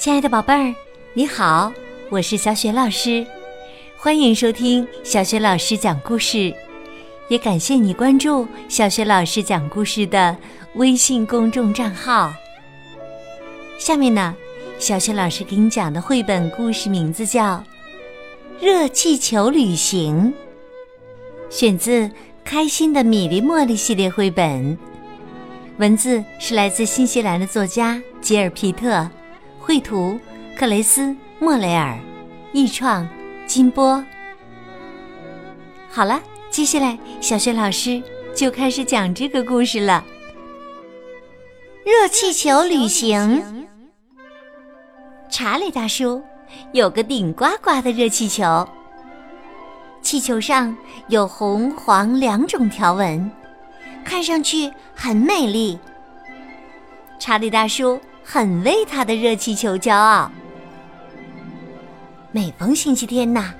亲爱的宝贝儿，你好，我是小雪老师，欢迎收听小雪老师讲故事，也感谢你关注小雪老师讲故事的微信公众账号。下面呢，小雪老师给你讲的绘本故事名字叫《热气球旅行》，选自《开心的米粒茉莉》系列绘本。文字是来自新西兰的作家吉尔皮特，绘图克雷斯莫雷尔，译创金波。好了，接下来小雪老师就开始讲这个故事了。热气球旅行，查理大叔有个顶呱呱的热气球，气球上有红黄两种条纹。看上去很美丽。查理大叔很为他的热气球骄傲。每逢星期天呐，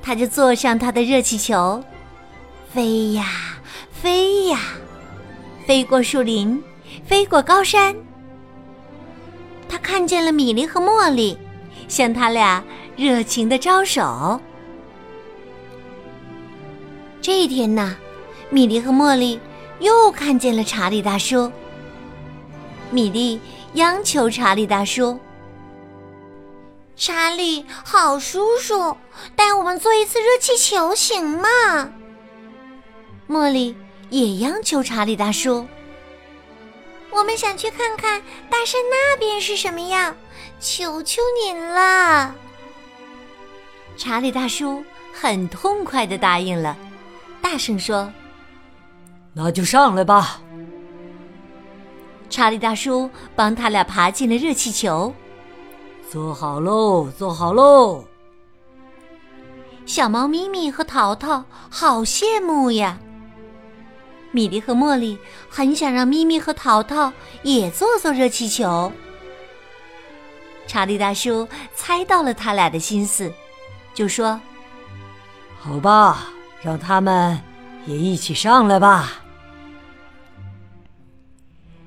他就坐上他的热气球，飞呀飞呀，飞过树林，飞过高山。他看见了米莉和茉莉，向他俩热情的招手。这一天呐，米莉和茉莉。又看见了查理大叔。米莉央求查理大叔：“查理，好叔叔，带我们坐一次热气球行吗？”茉莉也央求查理大叔：“我们想去看看大山那边是什么样，求求您了。”查理大叔很痛快的答应了，大声说。那就上来吧。查理大叔帮他俩爬进了热气球，坐好喽，坐好喽。小猫咪咪和淘淘好羡慕呀。米莉和茉莉很想让咪咪和淘淘也坐坐热气球。查理大叔猜到了他俩的心思，就说：“好吧，让他们也一起上来吧。”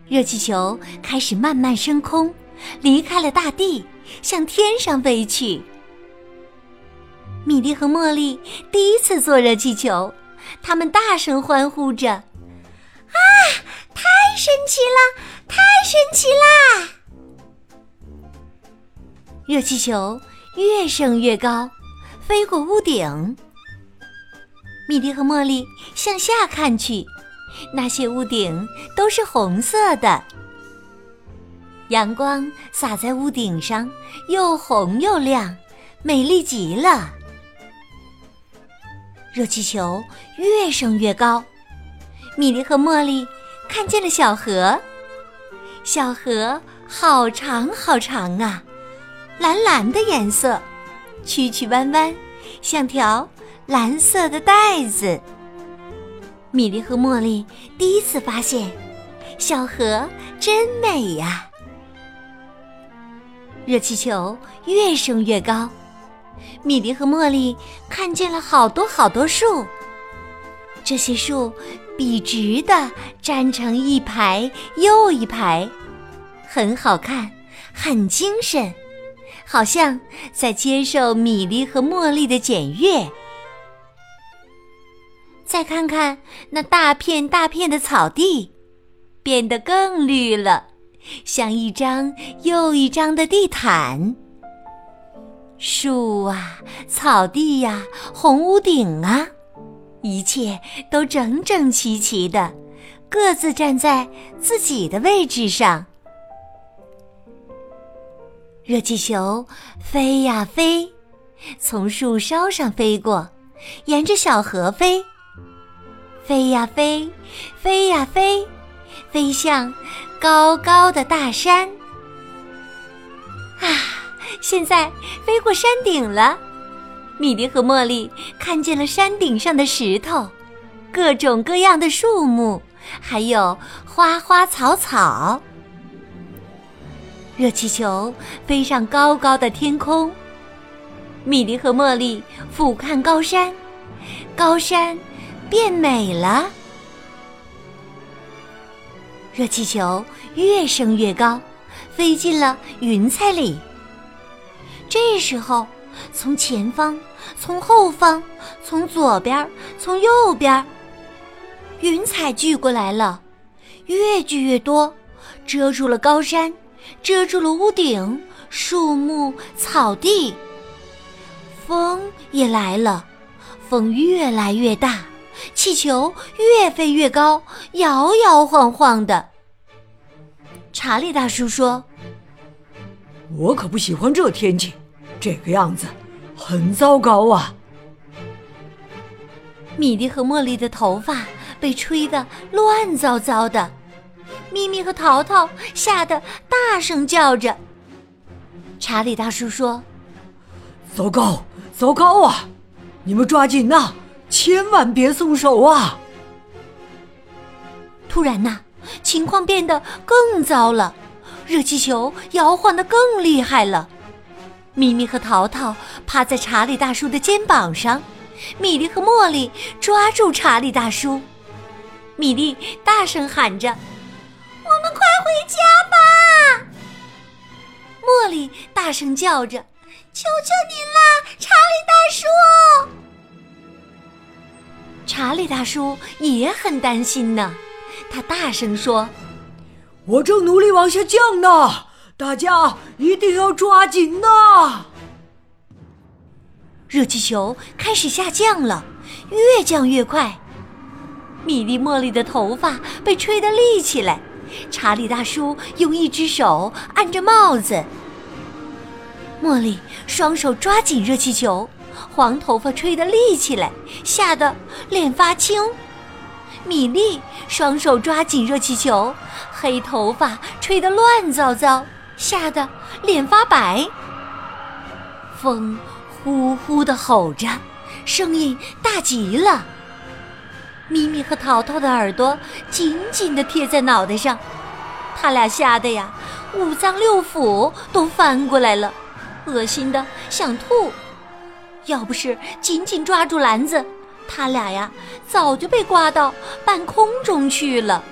热气球开始慢慢升空，离开了大地，向天上飞去。米莉和茉莉第一次坐热气球，他们大声欢呼着：“啊，太神奇了，太神奇啦！”热气球越升越高，飞过屋顶。米莉和茉莉向下看去。那些屋顶都是红色的，阳光洒在屋顶上，又红又亮，美丽极了。热气球越升越高，米莉和茉莉看见了小河，小河好长好长啊，蓝蓝的颜色，曲曲弯弯，像条蓝色的带子。米莉和茉莉第一次发现，小河真美呀！热气球越升越高，米莉和茉莉看见了好多好多树，这些树笔直的站成一排又一排，很好看，很精神，好像在接受米莉和茉莉的检阅。再看看那大片大片的草地，变得更绿了，像一张又一张的地毯。树啊，草地呀，红屋顶啊，一切都整整齐齐的，各自站在自己的位置上。热气球飞呀飞，从树梢上飞过，沿着小河飞。飞呀飞，飞呀飞，飞向高高的大山。啊，现在飞过山顶了。米莉和茉莉看见了山顶上的石头，各种各样的树木，还有花花草草。热气球飞上高高的天空。米莉和茉莉俯瞰高山，高山。变美了，热气球越升越高，飞进了云彩里。这时候，从前方、从后方、从左边、从右边，云彩聚过来了，越聚越多，遮住了高山，遮住了屋顶、树木、草地。风也来了，风越来越大，气球越飞越高，摇摇晃晃的。查理大叔说：“我可不喜欢这天气，这个样子很糟糕啊。”米莉和茉莉的头发被吹得乱糟糟的，咪咪和淘淘吓得大声叫着。查理大叔说：“糟糕！”糟糕啊！你们抓紧呐，千万别松手啊！突然呐，情况变得更糟了，热气球摇晃的更厉害了。咪咪和淘淘趴在查理大叔的肩膀上，米莉和茉莉抓住查理大叔。米莉大声喊着：“我们快回家吧！”茉莉大声叫着。求求您了，查理大叔！查理大叔也很担心呢，他大声说：“我正努力往下降呢，大家一定要抓紧呐！”热气球开始下降了，越降越快。米莉、茉莉的头发被吹得立起来，查理大叔用一只手按着帽子。茉莉双手抓紧热气球，黄头发吹得立起来，吓得脸发青。米莉双手抓紧热气球，黑头发吹得乱糟糟，吓得脸发白。风呼呼地吼着，声音大极了。咪咪和淘淘的耳朵紧紧地贴在脑袋上，他俩吓得呀，五脏六腑都翻过来了。恶心的想吐，要不是紧紧抓住篮子，他俩呀早就被刮到半空中去了。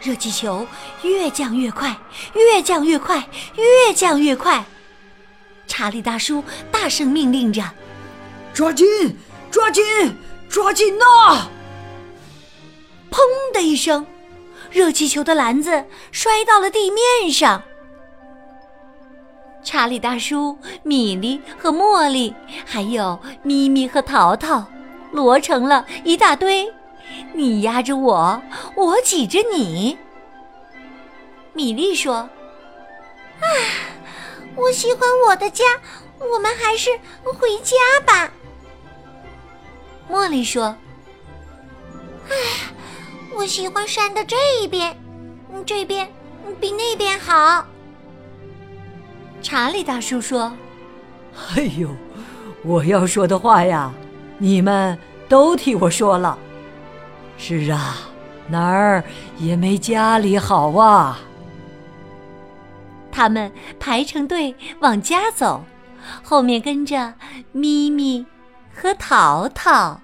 热气球越降越快，越降越快，越降越快。查理大叔大声命令着：“抓紧，抓紧，抓紧呐！”砰的一声，热气球的篮子摔到了地面上。查理大叔、米莉和茉莉，还有咪咪和淘淘，摞成了一大堆。你压着我，我挤着你。米莉说：“啊，我喜欢我的家，我们还是回家吧。”茉莉说：“唉，我喜欢山的这一边，这边比那边好。”查理大叔说：“哎呦，我要说的话呀，你们都替我说了。是啊，哪儿也没家里好啊。”他们排成队往家走，后面跟着咪咪和淘淘。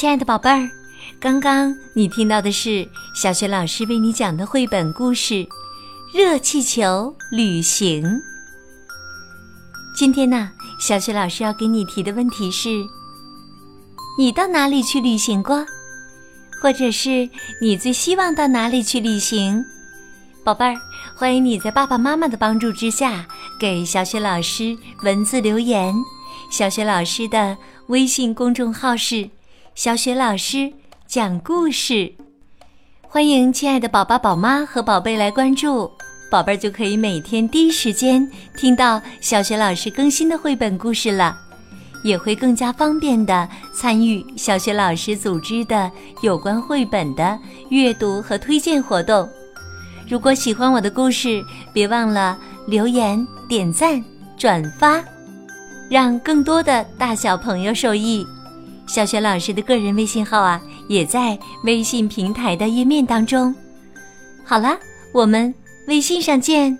亲爱的宝贝儿，刚刚你听到的是小学老师为你讲的绘本故事《热气球旅行》。今天呢，小学老师要给你提的问题是：你到哪里去旅行过？或者是你最希望到哪里去旅行？宝贝儿，欢迎你在爸爸妈妈的帮助之下给小雪老师文字留言。小雪老师的微信公众号是。小雪老师讲故事，欢迎亲爱的宝宝、宝妈和宝贝来关注，宝贝儿就可以每天第一时间听到小雪老师更新的绘本故事了，也会更加方便的参与小雪老师组织的有关绘本的阅读和推荐活动。如果喜欢我的故事，别忘了留言、点赞、转发，让更多的大小朋友受益。小雪老师的个人微信号啊，也在微信平台的页面当中。好了，我们微信上见。